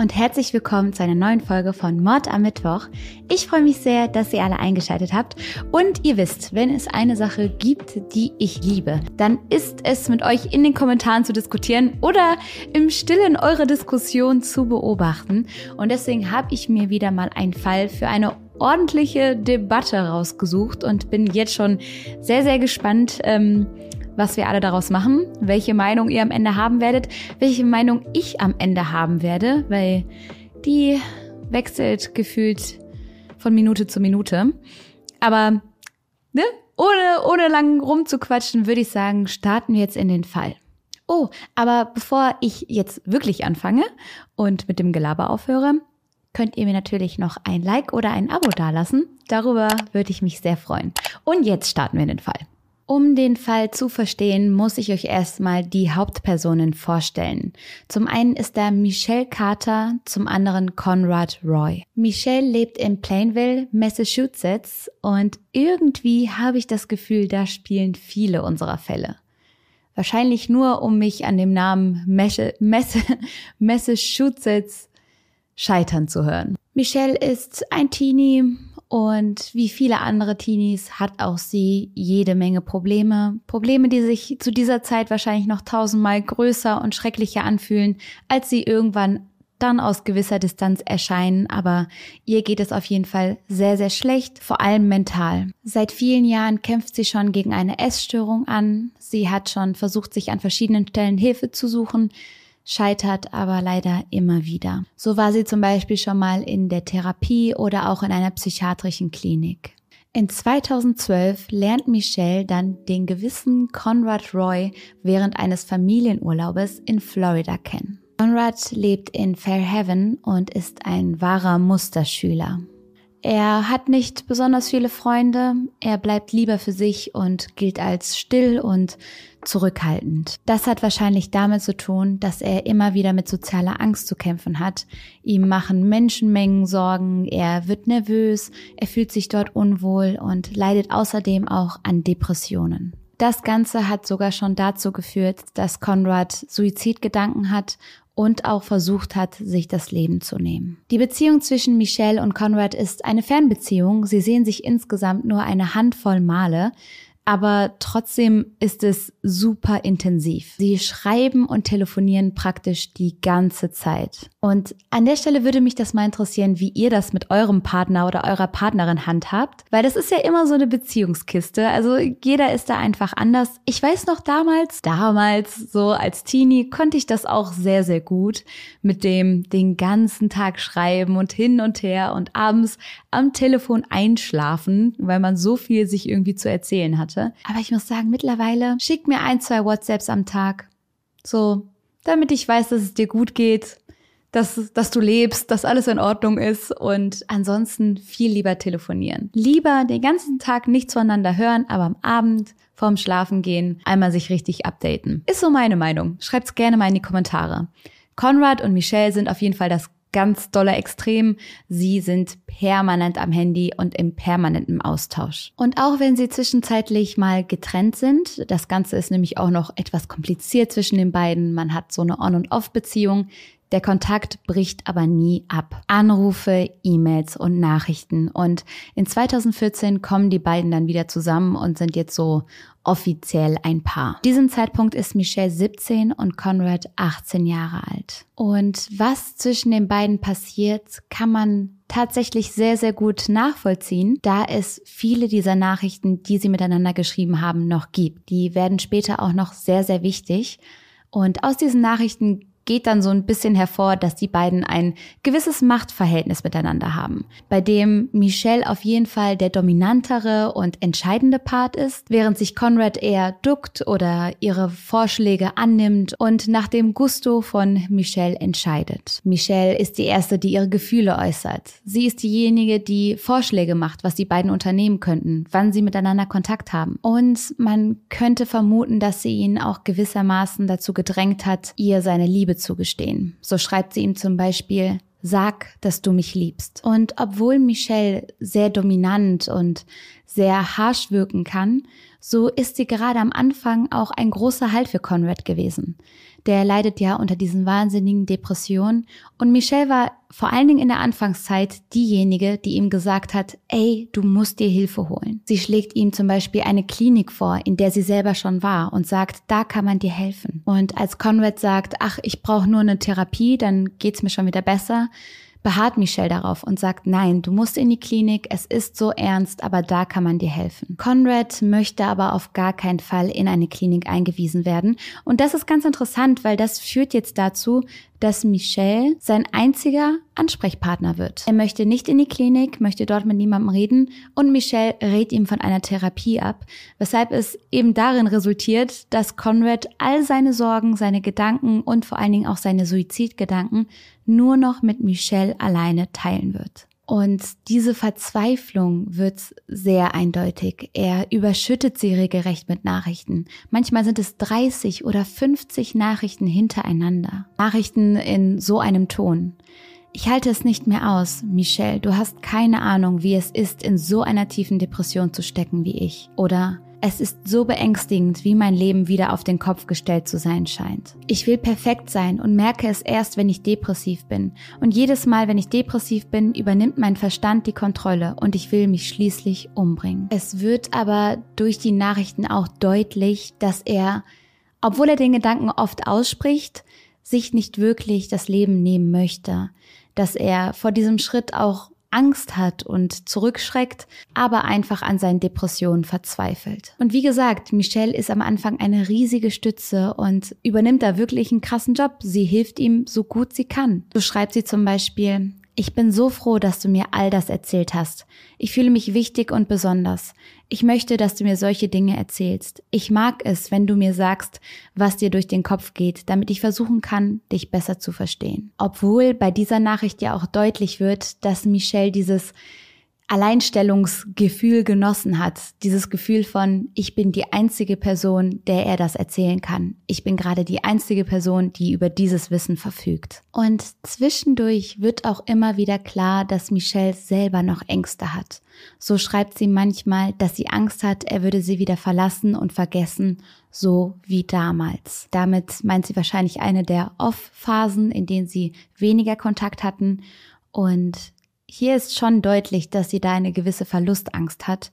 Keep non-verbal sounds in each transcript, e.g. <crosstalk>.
und herzlich willkommen zu einer neuen Folge von Mord am Mittwoch. Ich freue mich sehr, dass ihr alle eingeschaltet habt und ihr wisst, wenn es eine Sache gibt, die ich liebe, dann ist es mit euch in den Kommentaren zu diskutieren oder im Stillen eure Diskussion zu beobachten und deswegen habe ich mir wieder mal einen Fall für eine ordentliche Debatte rausgesucht und bin jetzt schon sehr, sehr gespannt, ähm, was wir alle daraus machen, welche Meinung ihr am Ende haben werdet, welche Meinung ich am Ende haben werde, weil die wechselt gefühlt von Minute zu Minute. Aber ne, ohne, ohne lang rumzuquatschen, würde ich sagen, starten wir jetzt in den Fall. Oh, aber bevor ich jetzt wirklich anfange und mit dem Gelaber aufhöre, könnt ihr mir natürlich noch ein Like oder ein Abo dalassen. Darüber würde ich mich sehr freuen. Und jetzt starten wir in den Fall. Um den Fall zu verstehen, muss ich euch erstmal die Hauptpersonen vorstellen. Zum einen ist da Michelle Carter, zum anderen Conrad Roy. Michelle lebt in Plainville, Massachusetts und irgendwie habe ich das Gefühl, da spielen viele unserer Fälle. Wahrscheinlich nur, um mich an dem Namen <laughs> Massachusetts scheitern zu hören. Michelle ist ein Teenie, und wie viele andere Teenies hat auch sie jede Menge Probleme. Probleme, die sich zu dieser Zeit wahrscheinlich noch tausendmal größer und schrecklicher anfühlen, als sie irgendwann dann aus gewisser Distanz erscheinen, aber ihr geht es auf jeden Fall sehr, sehr schlecht, vor allem mental. Seit vielen Jahren kämpft sie schon gegen eine Essstörung an. Sie hat schon versucht, sich an verschiedenen Stellen Hilfe zu suchen, scheitert aber leider immer wieder. So war sie zum Beispiel schon mal in der Therapie oder auch in einer psychiatrischen Klinik. In 2012 lernt Michelle dann den gewissen Conrad Roy während eines Familienurlaubes in Florida kennen. Conrad lebt in Fairhaven und ist ein wahrer Musterschüler. Er hat nicht besonders viele Freunde, er bleibt lieber für sich und gilt als still und zurückhaltend. Das hat wahrscheinlich damit zu tun, dass er immer wieder mit sozialer Angst zu kämpfen hat. Ihm machen Menschenmengen Sorgen, er wird nervös, er fühlt sich dort unwohl und leidet außerdem auch an Depressionen. Das Ganze hat sogar schon dazu geführt, dass Conrad Suizidgedanken hat und auch versucht hat, sich das Leben zu nehmen. Die Beziehung zwischen Michelle und Conrad ist eine Fernbeziehung. Sie sehen sich insgesamt nur eine Handvoll Male aber trotzdem ist es super intensiv. Sie schreiben und telefonieren praktisch die ganze Zeit. Und an der Stelle würde mich das mal interessieren, wie ihr das mit eurem Partner oder eurer Partnerin handhabt, weil das ist ja immer so eine Beziehungskiste. Also jeder ist da einfach anders. Ich weiß noch damals, damals so als Teenie konnte ich das auch sehr, sehr gut mit dem den ganzen Tag schreiben und hin und her und abends am Telefon einschlafen, weil man so viel sich irgendwie zu erzählen hatte. Aber ich muss sagen, mittlerweile schick mir ein, zwei WhatsApps am Tag. So, damit ich weiß, dass es dir gut geht, dass, dass du lebst, dass alles in Ordnung ist und ansonsten viel lieber telefonieren. Lieber den ganzen Tag nicht zueinander hören, aber am Abend vorm Schlafen gehen einmal sich richtig updaten. Ist so meine Meinung. Schreibt's gerne mal in die Kommentare. Konrad und Michelle sind auf jeden Fall das ganz doller Extrem. Sie sind permanent am Handy und im permanenten Austausch. Und auch wenn sie zwischenzeitlich mal getrennt sind, das Ganze ist nämlich auch noch etwas kompliziert zwischen den beiden. Man hat so eine On- und Off-Beziehung. Der Kontakt bricht aber nie ab. Anrufe, E-Mails und Nachrichten. Und in 2014 kommen die beiden dann wieder zusammen und sind jetzt so offiziell ein Paar. Diesem Zeitpunkt ist Michelle 17 und Conrad 18 Jahre alt. Und was zwischen den beiden passiert, kann man tatsächlich sehr, sehr gut nachvollziehen, da es viele dieser Nachrichten, die sie miteinander geschrieben haben, noch gibt. Die werden später auch noch sehr, sehr wichtig. Und aus diesen Nachrichten geht dann so ein bisschen hervor, dass die beiden ein gewisses Machtverhältnis miteinander haben, bei dem Michelle auf jeden Fall der dominantere und entscheidende Part ist, während sich Conrad eher duckt oder ihre Vorschläge annimmt und nach dem Gusto von Michelle entscheidet. Michelle ist die erste, die ihre Gefühle äußert. Sie ist diejenige, die Vorschläge macht, was die beiden unternehmen könnten, wann sie miteinander Kontakt haben. Und man könnte vermuten, dass sie ihn auch gewissermaßen dazu gedrängt hat, ihr seine Liebe zu gestehen. So schreibt sie ihm zum Beispiel, Sag, dass du mich liebst. Und obwohl Michelle sehr dominant und sehr harsh wirken kann, so ist sie gerade am Anfang auch ein großer Halt für Conrad gewesen. Der leidet ja unter diesen wahnsinnigen Depressionen und Michelle war vor allen Dingen in der Anfangszeit diejenige, die ihm gesagt hat, ey, du musst dir Hilfe holen. Sie schlägt ihm zum Beispiel eine Klinik vor, in der sie selber schon war und sagt, da kann man dir helfen. Und als Conrad sagt, ach, ich brauche nur eine Therapie, dann geht's mir schon wieder besser, beharrt Michelle darauf und sagt, nein, du musst in die Klinik, es ist so ernst, aber da kann man dir helfen. Conrad möchte aber auf gar keinen Fall in eine Klinik eingewiesen werden. Und das ist ganz interessant, weil das führt jetzt dazu, dass Michelle sein einziger Ansprechpartner wird. Er möchte nicht in die Klinik, möchte dort mit niemandem reden und Michelle rät ihm von einer Therapie ab, weshalb es eben darin resultiert, dass Conrad all seine Sorgen, seine Gedanken und vor allen Dingen auch seine Suizidgedanken nur noch mit Michelle alleine teilen wird. Und diese Verzweiflung wird sehr eindeutig. Er überschüttet sie regelrecht mit Nachrichten. Manchmal sind es 30 oder 50 Nachrichten hintereinander. Nachrichten in so einem Ton. Ich halte es nicht mehr aus, Michelle. Du hast keine Ahnung, wie es ist, in so einer tiefen Depression zu stecken wie ich. Oder es ist so beängstigend, wie mein Leben wieder auf den Kopf gestellt zu sein scheint. Ich will perfekt sein und merke es erst, wenn ich depressiv bin. Und jedes Mal, wenn ich depressiv bin, übernimmt mein Verstand die Kontrolle und ich will mich schließlich umbringen. Es wird aber durch die Nachrichten auch deutlich, dass er, obwohl er den Gedanken oft ausspricht, sich nicht wirklich das Leben nehmen möchte, dass er vor diesem Schritt auch Angst hat und zurückschreckt, aber einfach an seinen Depressionen verzweifelt. Und wie gesagt, Michelle ist am Anfang eine riesige Stütze und übernimmt da wirklich einen krassen Job. Sie hilft ihm so gut sie kann. So schreibt sie zum Beispiel, ich bin so froh, dass du mir all das erzählt hast. Ich fühle mich wichtig und besonders. Ich möchte, dass du mir solche Dinge erzählst. Ich mag es, wenn du mir sagst, was dir durch den Kopf geht, damit ich versuchen kann, dich besser zu verstehen. Obwohl bei dieser Nachricht ja auch deutlich wird, dass Michelle dieses Alleinstellungsgefühl genossen hat. Dieses Gefühl von, ich bin die einzige Person, der er das erzählen kann. Ich bin gerade die einzige Person, die über dieses Wissen verfügt. Und zwischendurch wird auch immer wieder klar, dass Michelle selber noch Ängste hat. So schreibt sie manchmal, dass sie Angst hat, er würde sie wieder verlassen und vergessen, so wie damals. Damit meint sie wahrscheinlich eine der Off-Phasen, in denen sie weniger Kontakt hatten und hier ist schon deutlich, dass sie da eine gewisse Verlustangst hat,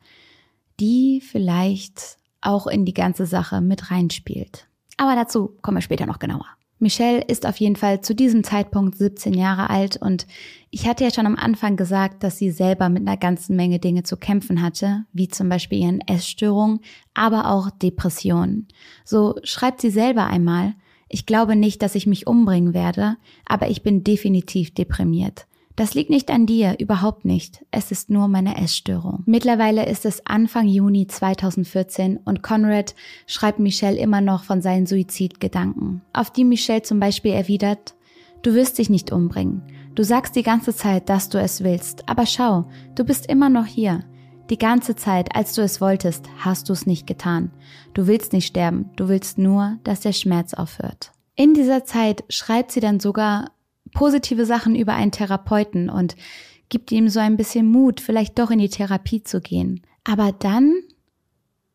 die vielleicht auch in die ganze Sache mit reinspielt. Aber dazu kommen wir später noch genauer. Michelle ist auf jeden Fall zu diesem Zeitpunkt 17 Jahre alt und ich hatte ja schon am Anfang gesagt, dass sie selber mit einer ganzen Menge Dinge zu kämpfen hatte, wie zum Beispiel ihren Essstörungen, aber auch Depressionen. So schreibt sie selber einmal, ich glaube nicht, dass ich mich umbringen werde, aber ich bin definitiv deprimiert. Das liegt nicht an dir, überhaupt nicht. Es ist nur meine Essstörung. Mittlerweile ist es Anfang Juni 2014 und Conrad schreibt Michelle immer noch von seinen Suizidgedanken, auf die Michelle zum Beispiel erwidert, du wirst dich nicht umbringen. Du sagst die ganze Zeit, dass du es willst, aber schau, du bist immer noch hier. Die ganze Zeit, als du es wolltest, hast du es nicht getan. Du willst nicht sterben, du willst nur, dass der Schmerz aufhört. In dieser Zeit schreibt sie dann sogar positive Sachen über einen Therapeuten und gibt ihm so ein bisschen Mut, vielleicht doch in die Therapie zu gehen. Aber dann,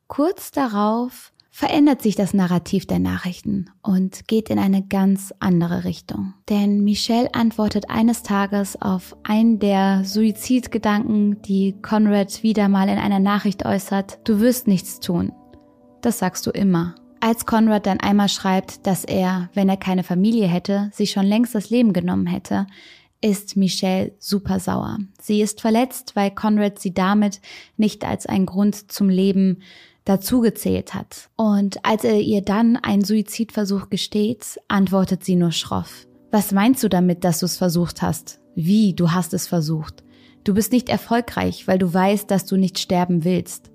kurz darauf, verändert sich das Narrativ der Nachrichten und geht in eine ganz andere Richtung. Denn Michelle antwortet eines Tages auf einen der Suizidgedanken, die Conrad wieder mal in einer Nachricht äußert, du wirst nichts tun. Das sagst du immer. Als Conrad dann einmal schreibt, dass er, wenn er keine Familie hätte, sich schon längst das Leben genommen hätte, ist Michelle super sauer. Sie ist verletzt, weil Conrad sie damit nicht als einen Grund zum Leben dazugezählt hat. Und als er ihr dann einen Suizidversuch gesteht, antwortet sie nur schroff. Was meinst du damit, dass du es versucht hast? Wie, du hast es versucht? Du bist nicht erfolgreich, weil du weißt, dass du nicht sterben willst.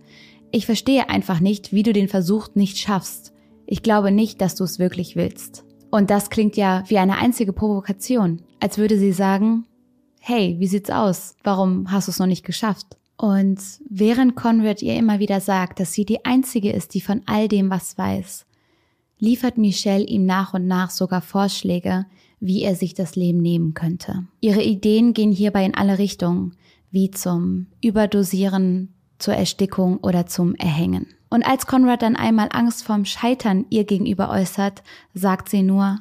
Ich verstehe einfach nicht, wie du den Versuch nicht schaffst. Ich glaube nicht, dass du es wirklich willst. Und das klingt ja wie eine einzige Provokation, als würde sie sagen, hey, wie sieht's aus? Warum hast du es noch nicht geschafft? Und während Conrad ihr immer wieder sagt, dass sie die Einzige ist, die von all dem was weiß, liefert Michelle ihm nach und nach sogar Vorschläge, wie er sich das Leben nehmen könnte. Ihre Ideen gehen hierbei in alle Richtungen, wie zum Überdosieren, zur Erstickung oder zum Erhängen. Und als Conrad dann einmal Angst vorm Scheitern ihr gegenüber äußert, sagt sie nur,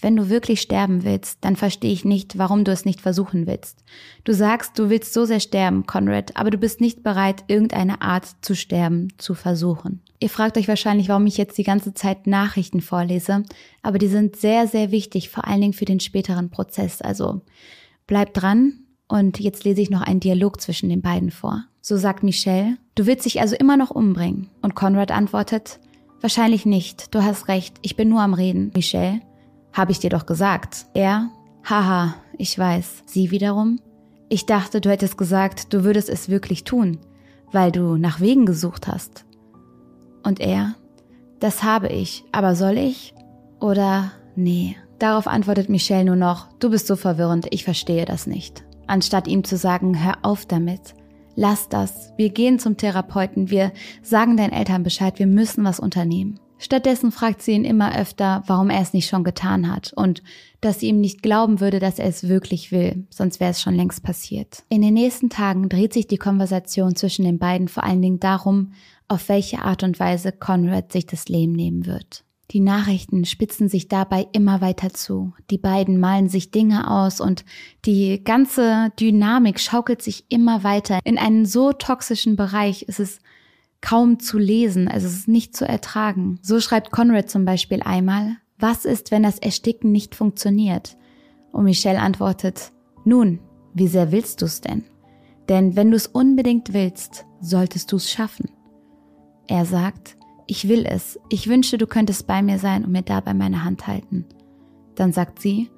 wenn du wirklich sterben willst, dann verstehe ich nicht, warum du es nicht versuchen willst. Du sagst, du willst so sehr sterben, Conrad, aber du bist nicht bereit, irgendeine Art zu sterben zu versuchen. Ihr fragt euch wahrscheinlich, warum ich jetzt die ganze Zeit Nachrichten vorlese, aber die sind sehr, sehr wichtig, vor allen Dingen für den späteren Prozess. Also bleibt dran und jetzt lese ich noch einen Dialog zwischen den beiden vor. So sagt Michelle, du willst dich also immer noch umbringen. Und Conrad antwortet, wahrscheinlich nicht, du hast recht, ich bin nur am Reden. Michelle, habe ich dir doch gesagt. Er, haha, ich weiß. Sie wiederum, ich dachte, du hättest gesagt, du würdest es wirklich tun, weil du nach Wegen gesucht hast. Und er, das habe ich, aber soll ich? Oder nee. Darauf antwortet Michelle nur noch, du bist so verwirrend, ich verstehe das nicht. Anstatt ihm zu sagen, hör auf damit. Lass das. Wir gehen zum Therapeuten. Wir sagen deinen Eltern Bescheid. Wir müssen was unternehmen. Stattdessen fragt sie ihn immer öfter, warum er es nicht schon getan hat und dass sie ihm nicht glauben würde, dass er es wirklich will, sonst wäre es schon längst passiert. In den nächsten Tagen dreht sich die Konversation zwischen den beiden vor allen Dingen darum, auf welche Art und Weise Conrad sich das Leben nehmen wird. Die Nachrichten spitzen sich dabei immer weiter zu. Die beiden malen sich Dinge aus und die ganze Dynamik schaukelt sich immer weiter in einen so toxischen Bereich. Es ist kaum zu lesen, also es ist nicht zu ertragen. So schreibt Conrad zum Beispiel einmal, was ist, wenn das Ersticken nicht funktioniert? Und Michelle antwortet, nun, wie sehr willst du es denn? Denn wenn du es unbedingt willst, solltest du es schaffen. Er sagt, ich will es, ich wünsche, du könntest bei mir sein und mir dabei meine Hand halten. Dann sagt sie,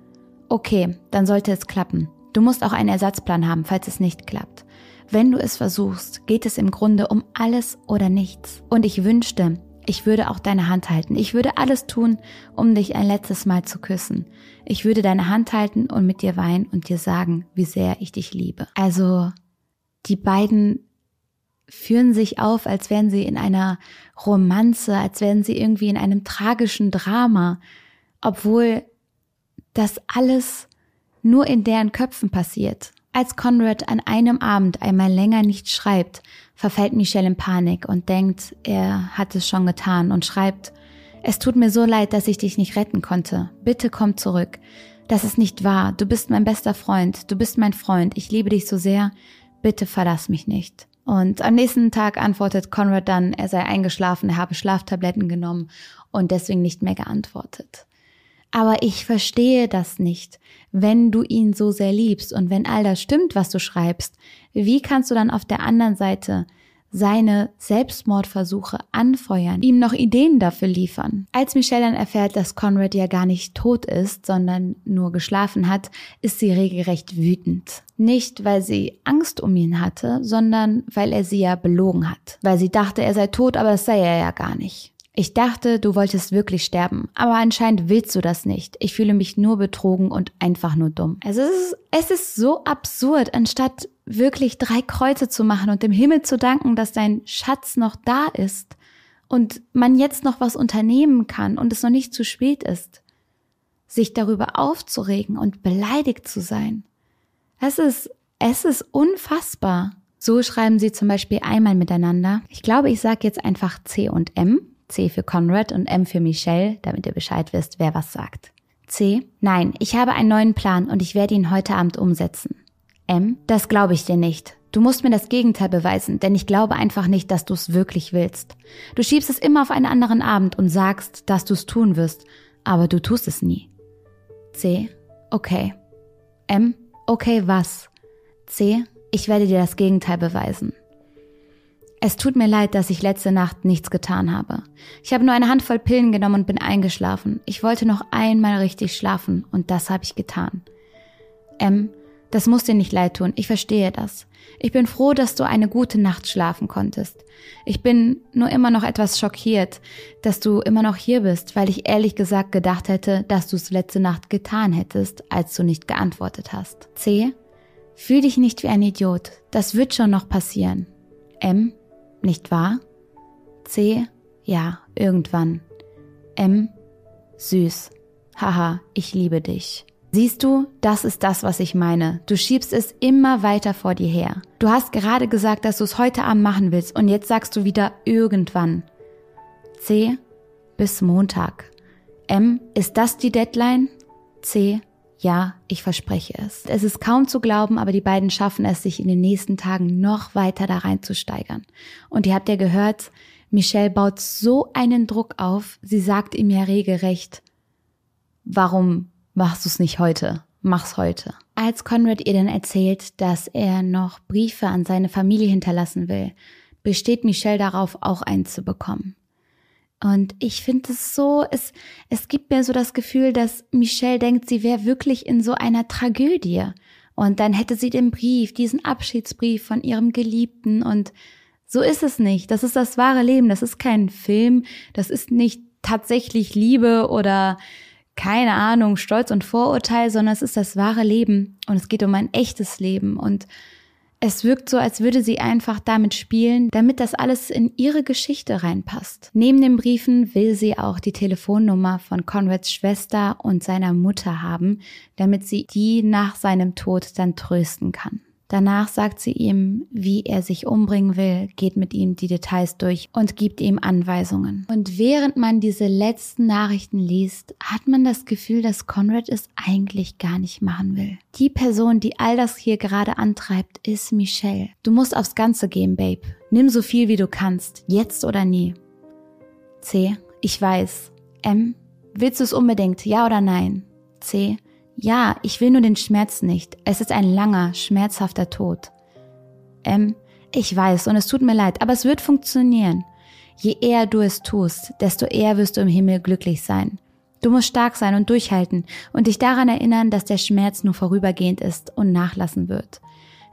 okay, dann sollte es klappen. Du musst auch einen Ersatzplan haben, falls es nicht klappt. Wenn du es versuchst, geht es im Grunde um alles oder nichts. Und ich wünschte, ich würde auch deine Hand halten. Ich würde alles tun, um dich ein letztes Mal zu küssen. Ich würde deine Hand halten und mit dir weinen und dir sagen, wie sehr ich dich liebe. Also, die beiden führen sich auf, als wären sie in einer Romanze, als wären sie irgendwie in einem tragischen Drama, obwohl das alles nur in deren Köpfen passiert. Als Conrad an einem Abend einmal länger nicht schreibt, verfällt Michelle in Panik und denkt, er hat es schon getan und schreibt, es tut mir so leid, dass ich dich nicht retten konnte. Bitte komm zurück. Das ist nicht wahr. Du bist mein bester Freund. Du bist mein Freund. Ich liebe dich so sehr. Bitte verlass mich nicht. Und am nächsten Tag antwortet Conrad dann, er sei eingeschlafen, er habe Schlaftabletten genommen und deswegen nicht mehr geantwortet. Aber ich verstehe das nicht. Wenn du ihn so sehr liebst und wenn all das stimmt, was du schreibst, wie kannst du dann auf der anderen Seite seine Selbstmordversuche anfeuern, ihm noch Ideen dafür liefern. Als Michelle dann erfährt, dass Conrad ja gar nicht tot ist, sondern nur geschlafen hat, ist sie regelrecht wütend. Nicht, weil sie Angst um ihn hatte, sondern weil er sie ja belogen hat. Weil sie dachte, er sei tot, aber das sei er ja gar nicht. Ich dachte, du wolltest wirklich sterben, aber anscheinend willst du das nicht. Ich fühle mich nur betrogen und einfach nur dumm. Also es ist, es ist so absurd, anstatt wirklich drei Kreuze zu machen und dem Himmel zu danken, dass dein Schatz noch da ist und man jetzt noch was unternehmen kann und es noch nicht zu spät ist, sich darüber aufzuregen und beleidigt zu sein. Es ist, es ist unfassbar. So schreiben sie zum Beispiel einmal miteinander. Ich glaube, ich sage jetzt einfach C und M. C für Conrad und M für Michelle, damit ihr Bescheid wisst, wer was sagt. C. Nein, ich habe einen neuen Plan und ich werde ihn heute Abend umsetzen. M. Das glaube ich dir nicht. Du musst mir das Gegenteil beweisen, denn ich glaube einfach nicht, dass du es wirklich willst. Du schiebst es immer auf einen anderen Abend und sagst, dass du es tun wirst, aber du tust es nie. C. Okay. M. Okay, was? C. Ich werde dir das Gegenteil beweisen. Es tut mir leid, dass ich letzte Nacht nichts getan habe. Ich habe nur eine Handvoll Pillen genommen und bin eingeschlafen. Ich wollte noch einmal richtig schlafen und das habe ich getan. M, das muss dir nicht leid tun, ich verstehe das. Ich bin froh, dass du eine gute Nacht schlafen konntest. Ich bin nur immer noch etwas schockiert, dass du immer noch hier bist, weil ich ehrlich gesagt gedacht hätte, dass du es letzte Nacht getan hättest, als du nicht geantwortet hast. C. Fühl dich nicht wie ein Idiot. Das wird schon noch passieren. M. Nicht wahr? C. Ja, irgendwann. M. Süß. Haha, ich liebe dich. Siehst du, das ist das, was ich meine. Du schiebst es immer weiter vor dir her. Du hast gerade gesagt, dass du es heute Abend machen willst und jetzt sagst du wieder irgendwann. C. Bis Montag. M. Ist das die Deadline? C. Ja, ich verspreche es. Es ist kaum zu glauben, aber die beiden schaffen es, sich in den nächsten Tagen noch weiter da reinzusteigern. Und ihr habt ja gehört, Michelle baut so einen Druck auf, sie sagt ihm ja regelrecht, warum machst du es nicht heute? Mach's heute. Als Conrad ihr dann erzählt, dass er noch Briefe an seine Familie hinterlassen will, besteht Michelle darauf, auch einen zu bekommen. Und ich finde es so, es, es gibt mir so das Gefühl, dass Michelle denkt, sie wäre wirklich in so einer Tragödie. Und dann hätte sie den Brief, diesen Abschiedsbrief von ihrem Geliebten. Und so ist es nicht. Das ist das wahre Leben. Das ist kein Film. Das ist nicht tatsächlich Liebe oder keine Ahnung, Stolz und Vorurteil, sondern es ist das wahre Leben. Und es geht um ein echtes Leben. Und es wirkt so, als würde sie einfach damit spielen, damit das alles in ihre Geschichte reinpasst. Neben den Briefen will sie auch die Telefonnummer von Conrads Schwester und seiner Mutter haben, damit sie die nach seinem Tod dann trösten kann. Danach sagt sie ihm, wie er sich umbringen will, geht mit ihm die Details durch und gibt ihm Anweisungen. Und während man diese letzten Nachrichten liest, hat man das Gefühl, dass Conrad es eigentlich gar nicht machen will. Die Person, die all das hier gerade antreibt, ist Michelle. Du musst aufs Ganze gehen, Babe. Nimm so viel wie du kannst, jetzt oder nie. C. Ich weiß. M. Willst du es unbedingt, ja oder nein? C. Ja, ich will nur den Schmerz nicht. Es ist ein langer, schmerzhafter Tod. M. Ich weiß und es tut mir leid, aber es wird funktionieren. Je eher du es tust, desto eher wirst du im Himmel glücklich sein. Du musst stark sein und durchhalten und dich daran erinnern, dass der Schmerz nur vorübergehend ist und nachlassen wird.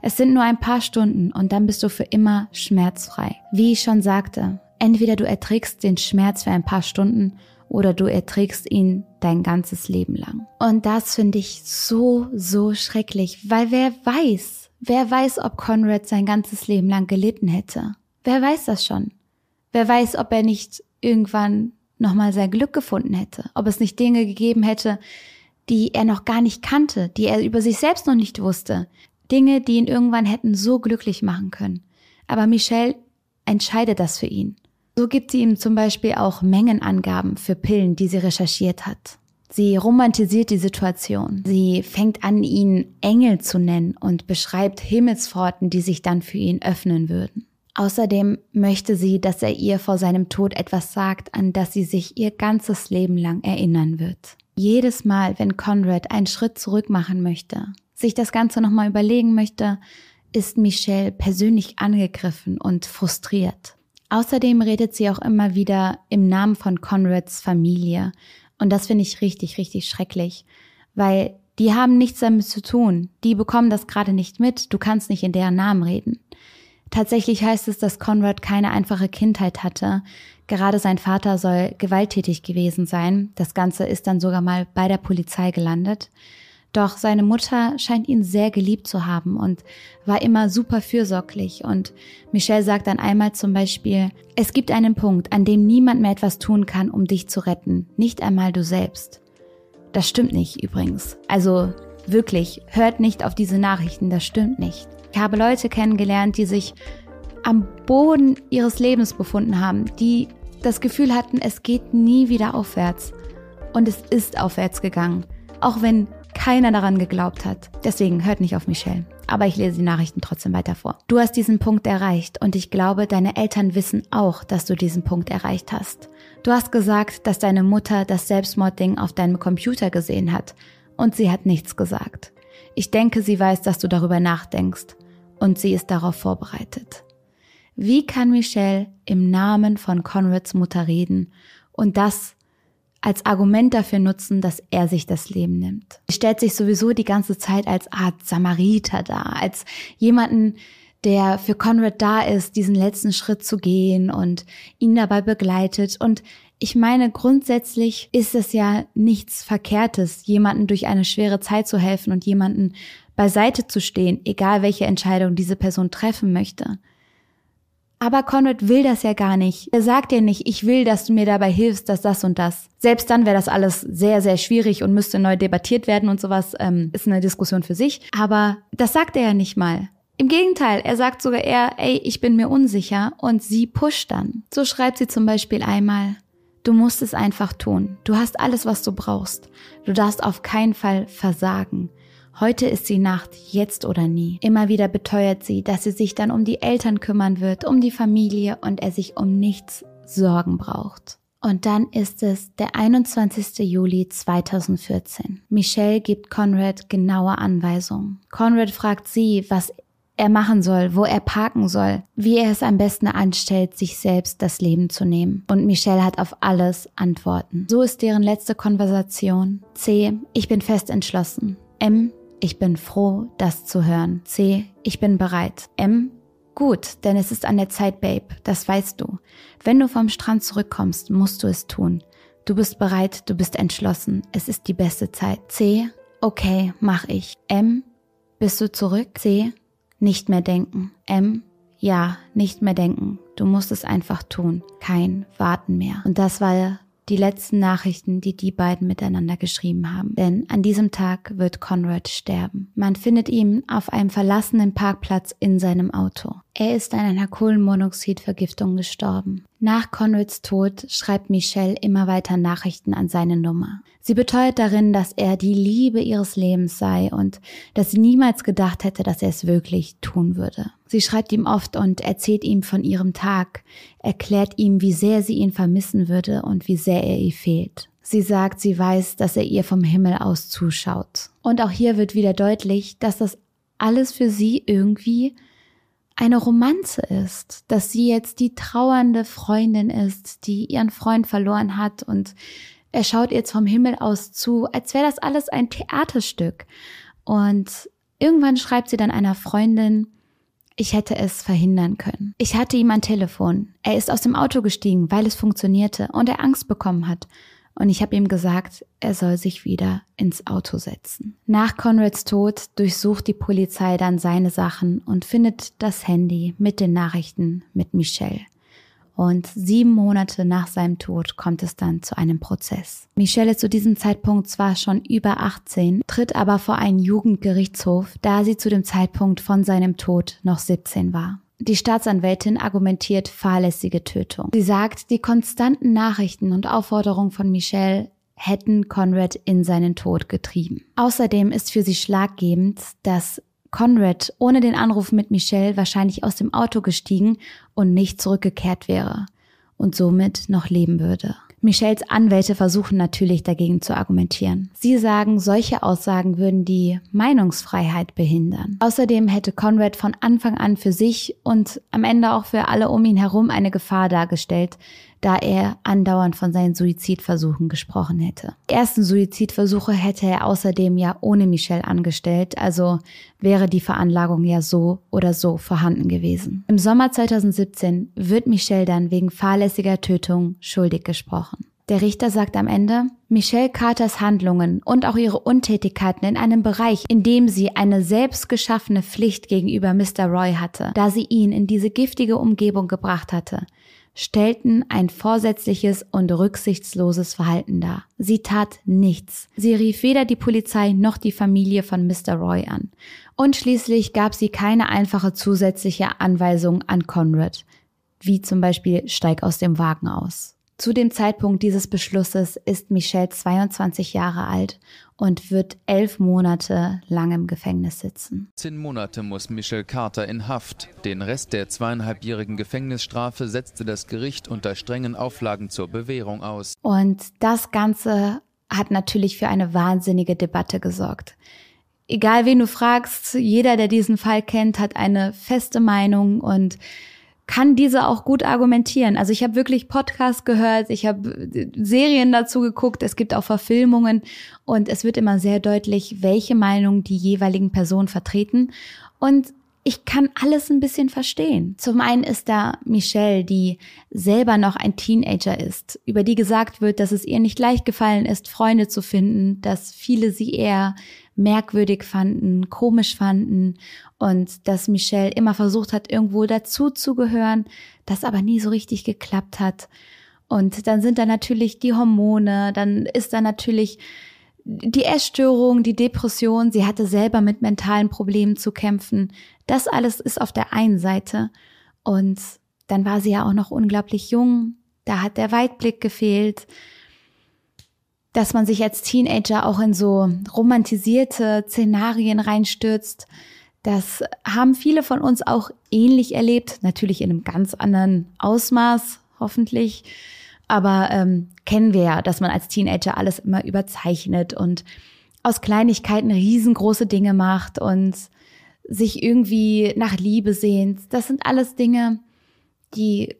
Es sind nur ein paar Stunden und dann bist du für immer schmerzfrei. Wie ich schon sagte, entweder du erträgst den Schmerz für ein paar Stunden oder du erträgst ihn dein ganzes Leben lang. Und das finde ich so, so schrecklich, weil wer weiß, wer weiß, ob Conrad sein ganzes Leben lang gelitten hätte. Wer weiß das schon? Wer weiß, ob er nicht irgendwann nochmal sein Glück gefunden hätte, ob es nicht Dinge gegeben hätte, die er noch gar nicht kannte, die er über sich selbst noch nicht wusste, Dinge, die ihn irgendwann hätten so glücklich machen können. Aber Michelle entscheidet das für ihn. So gibt sie ihm zum Beispiel auch Mengenangaben für Pillen, die sie recherchiert hat. Sie romantisiert die Situation. Sie fängt an, ihn Engel zu nennen und beschreibt Himmelspforten, die sich dann für ihn öffnen würden. Außerdem möchte sie, dass er ihr vor seinem Tod etwas sagt, an das sie sich ihr ganzes Leben lang erinnern wird. Jedes Mal, wenn Conrad einen Schritt zurück machen möchte, sich das Ganze nochmal überlegen möchte, ist Michelle persönlich angegriffen und frustriert. Außerdem redet sie auch immer wieder im Namen von Conrads Familie. Und das finde ich richtig, richtig schrecklich, weil die haben nichts damit zu tun. Die bekommen das gerade nicht mit. Du kannst nicht in deren Namen reden. Tatsächlich heißt es, dass Conrad keine einfache Kindheit hatte. Gerade sein Vater soll gewalttätig gewesen sein. Das Ganze ist dann sogar mal bei der Polizei gelandet. Doch seine Mutter scheint ihn sehr geliebt zu haben und war immer super fürsorglich. Und Michelle sagt dann einmal zum Beispiel, es gibt einen Punkt, an dem niemand mehr etwas tun kann, um dich zu retten, nicht einmal du selbst. Das stimmt nicht übrigens. Also wirklich, hört nicht auf diese Nachrichten, das stimmt nicht. Ich habe Leute kennengelernt, die sich am Boden ihres Lebens befunden haben, die das Gefühl hatten, es geht nie wieder aufwärts. Und es ist aufwärts gegangen. Auch wenn keiner daran geglaubt hat. Deswegen hört nicht auf Michelle. Aber ich lese die Nachrichten trotzdem weiter vor. Du hast diesen Punkt erreicht und ich glaube, deine Eltern wissen auch, dass du diesen Punkt erreicht hast. Du hast gesagt, dass deine Mutter das Selbstmordding auf deinem Computer gesehen hat und sie hat nichts gesagt. Ich denke, sie weiß, dass du darüber nachdenkst und sie ist darauf vorbereitet. Wie kann Michelle im Namen von Conrads Mutter reden und das als Argument dafür nutzen, dass er sich das Leben nimmt? Sie stellt sich sowieso die ganze Zeit als Art Samariter dar, als jemanden, der für Conrad da ist, diesen letzten Schritt zu gehen und ihn dabei begleitet. Und ich meine, grundsätzlich ist es ja nichts Verkehrtes, jemanden durch eine schwere Zeit zu helfen und jemanden beiseite zu stehen, egal welche Entscheidung diese Person treffen möchte. Aber Conrad will das ja gar nicht. Er sagt ja nicht, ich will, dass du mir dabei hilfst, dass das und das. Selbst dann wäre das alles sehr, sehr schwierig und müsste neu debattiert werden und sowas. Ähm, ist eine Diskussion für sich. Aber das sagt er ja nicht mal. Im Gegenteil, er sagt sogar eher, ey, ich bin mir unsicher und sie pusht dann. So schreibt sie zum Beispiel einmal, du musst es einfach tun. Du hast alles, was du brauchst. Du darfst auf keinen Fall versagen. Heute ist die Nacht, jetzt oder nie. Immer wieder beteuert sie, dass sie sich dann um die Eltern kümmern wird, um die Familie und er sich um nichts Sorgen braucht. Und dann ist es der 21. Juli 2014. Michelle gibt Conrad genaue Anweisungen. Conrad fragt sie, was er machen soll, wo er parken soll, wie er es am besten anstellt, sich selbst das Leben zu nehmen. Und Michelle hat auf alles Antworten. So ist deren letzte Konversation. C. Ich bin fest entschlossen. M. Ich bin froh, das zu hören. C. Ich bin bereit. M. Gut, denn es ist an der Zeit, Babe. Das weißt du. Wenn du vom Strand zurückkommst, musst du es tun. Du bist bereit, du bist entschlossen. Es ist die beste Zeit. C. Okay, mach ich. M. Bist du zurück? C. Nicht mehr denken. M. Ja, nicht mehr denken. Du musst es einfach tun. Kein Warten mehr. Und das war die letzten Nachrichten, die die beiden miteinander geschrieben haben. Denn an diesem Tag wird Conrad sterben. Man findet ihn auf einem verlassenen Parkplatz in seinem Auto. Er ist an einer Kohlenmonoxidvergiftung gestorben. Nach Conrads Tod schreibt Michelle immer weiter Nachrichten an seine Nummer. Sie beteuert darin, dass er die Liebe ihres Lebens sei und dass sie niemals gedacht hätte, dass er es wirklich tun würde. Sie schreibt ihm oft und erzählt ihm von ihrem Tag, erklärt ihm, wie sehr sie ihn vermissen würde und wie sehr er ihr fehlt. Sie sagt, sie weiß, dass er ihr vom Himmel aus zuschaut. Und auch hier wird wieder deutlich, dass das alles für sie irgendwie eine Romanze ist, dass sie jetzt die trauernde Freundin ist, die ihren Freund verloren hat und er schaut jetzt vom Himmel aus zu, als wäre das alles ein Theaterstück. Und irgendwann schreibt sie dann einer Freundin, ich hätte es verhindern können. Ich hatte ihm ein Telefon. Er ist aus dem Auto gestiegen, weil es funktionierte und er Angst bekommen hat und ich habe ihm gesagt, er soll sich wieder ins Auto setzen. Nach Conrads Tod durchsucht die Polizei dann seine Sachen und findet das Handy mit den Nachrichten mit Michelle. Und sieben Monate nach seinem Tod kommt es dann zu einem Prozess. Michelle ist zu diesem Zeitpunkt zwar schon über 18, tritt aber vor einen Jugendgerichtshof, da sie zu dem Zeitpunkt von seinem Tod noch 17 war. Die Staatsanwältin argumentiert fahrlässige Tötung. Sie sagt, die konstanten Nachrichten und Aufforderungen von Michelle hätten Conrad in seinen Tod getrieben. Außerdem ist für sie schlaggebend, dass Conrad ohne den Anruf mit Michelle wahrscheinlich aus dem Auto gestiegen und nicht zurückgekehrt wäre und somit noch leben würde. Michelles Anwälte versuchen natürlich dagegen zu argumentieren. Sie sagen, solche Aussagen würden die Meinungsfreiheit behindern. Außerdem hätte Conrad von Anfang an für sich und am Ende auch für alle um ihn herum eine Gefahr dargestellt, da er andauernd von seinen Suizidversuchen gesprochen hätte. Die ersten Suizidversuche hätte er außerdem ja ohne Michelle angestellt, also wäre die Veranlagung ja so oder so vorhanden gewesen. Im Sommer 2017 wird Michelle dann wegen fahrlässiger Tötung schuldig gesprochen. Der Richter sagt am Ende, Michelle Carters Handlungen und auch ihre Untätigkeiten in einem Bereich, in dem sie eine selbst geschaffene Pflicht gegenüber Mr. Roy hatte, da sie ihn in diese giftige Umgebung gebracht hatte, stellten ein vorsätzliches und rücksichtsloses Verhalten dar. Sie tat nichts. Sie rief weder die Polizei noch die Familie von Mr. Roy an. Und schließlich gab sie keine einfache zusätzliche Anweisung an Conrad, wie zum Beispiel steig aus dem Wagen aus. Zu dem Zeitpunkt dieses Beschlusses ist Michelle 22 Jahre alt und wird elf Monate lang im Gefängnis sitzen. Zehn Monate muss Michelle Carter in Haft. Den Rest der zweieinhalbjährigen Gefängnisstrafe setzte das Gericht unter strengen Auflagen zur Bewährung aus. Und das Ganze hat natürlich für eine wahnsinnige Debatte gesorgt. Egal wen du fragst, jeder, der diesen Fall kennt, hat eine feste Meinung und kann diese auch gut argumentieren. Also ich habe wirklich Podcasts gehört, ich habe äh, Serien dazu geguckt, es gibt auch Verfilmungen und es wird immer sehr deutlich, welche Meinung die jeweiligen Personen vertreten. Und ich kann alles ein bisschen verstehen. Zum einen ist da Michelle, die selber noch ein Teenager ist, über die gesagt wird, dass es ihr nicht leicht gefallen ist, Freunde zu finden, dass viele sie eher merkwürdig fanden, komisch fanden und dass Michelle immer versucht hat, irgendwo dazuzugehören, das aber nie so richtig geklappt hat. Und dann sind da natürlich die Hormone, dann ist da natürlich die Essstörung, die Depression, sie hatte selber mit mentalen Problemen zu kämpfen. Das alles ist auf der einen Seite. Und dann war sie ja auch noch unglaublich jung. Da hat der Weitblick gefehlt. Dass man sich als Teenager auch in so romantisierte Szenarien reinstürzt. Das haben viele von uns auch ähnlich erlebt. Natürlich in einem ganz anderen Ausmaß, hoffentlich. Aber ähm, kennen wir ja, dass man als Teenager alles immer überzeichnet und aus Kleinigkeiten riesengroße Dinge macht und sich irgendwie nach Liebe sehnt. Das sind alles Dinge, die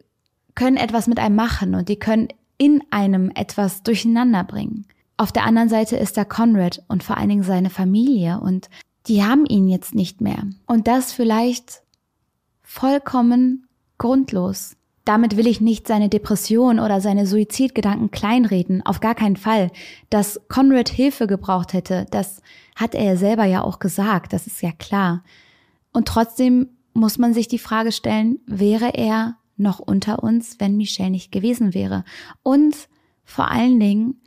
können etwas mit einem machen und die können in einem etwas durcheinander bringen. Auf der anderen Seite ist da Conrad und vor allen Dingen seine Familie und die haben ihn jetzt nicht mehr. Und das vielleicht vollkommen grundlos. Damit will ich nicht seine Depression oder seine Suizidgedanken kleinreden, auf gar keinen Fall. Dass Conrad Hilfe gebraucht hätte, das hat er selber ja auch gesagt, das ist ja klar. Und trotzdem muss man sich die Frage stellen, wäre er noch unter uns, wenn Michelle nicht gewesen wäre? Und vor allen Dingen,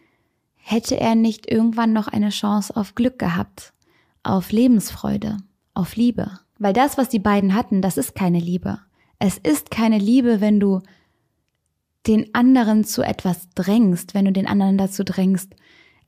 hätte er nicht irgendwann noch eine Chance auf Glück gehabt, auf Lebensfreude, auf Liebe? Weil das, was die beiden hatten, das ist keine Liebe. Es ist keine Liebe, wenn du den anderen zu etwas drängst, wenn du den anderen dazu drängst,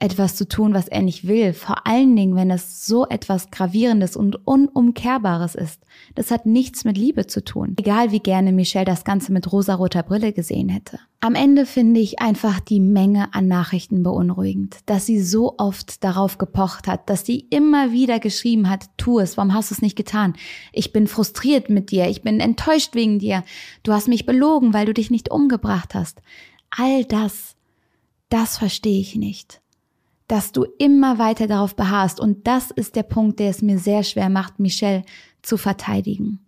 etwas zu tun, was er nicht will. Vor allen Dingen, wenn es so etwas Gravierendes und Unumkehrbares ist. Das hat nichts mit Liebe zu tun. Egal wie gerne Michelle das Ganze mit rosaroter Brille gesehen hätte. Am Ende finde ich einfach die Menge an Nachrichten beunruhigend, dass sie so oft darauf gepocht hat, dass sie immer wieder geschrieben hat, tu es, warum hast du es nicht getan? Ich bin frustriert mit dir, ich bin enttäuscht wegen dir, du hast mich belogen, weil du dich nicht umgebracht hast. All das, das verstehe ich nicht dass du immer weiter darauf beharrst. Und das ist der Punkt, der es mir sehr schwer macht, Michelle zu verteidigen.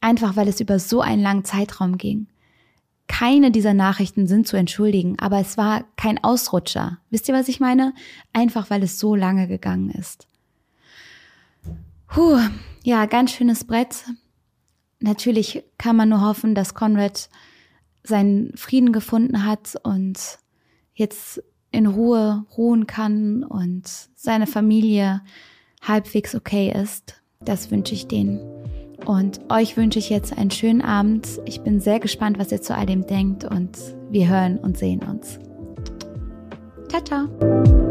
Einfach weil es über so einen langen Zeitraum ging. Keine dieser Nachrichten sind zu entschuldigen, aber es war kein Ausrutscher. Wisst ihr, was ich meine? Einfach weil es so lange gegangen ist. Puh, ja, ganz schönes Brett. Natürlich kann man nur hoffen, dass Conrad seinen Frieden gefunden hat und jetzt in Ruhe ruhen kann und seine Familie halbwegs okay ist. Das wünsche ich denen. Und euch wünsche ich jetzt einen schönen Abend. Ich bin sehr gespannt, was ihr zu all dem denkt und wir hören und sehen uns. Ciao, ciao.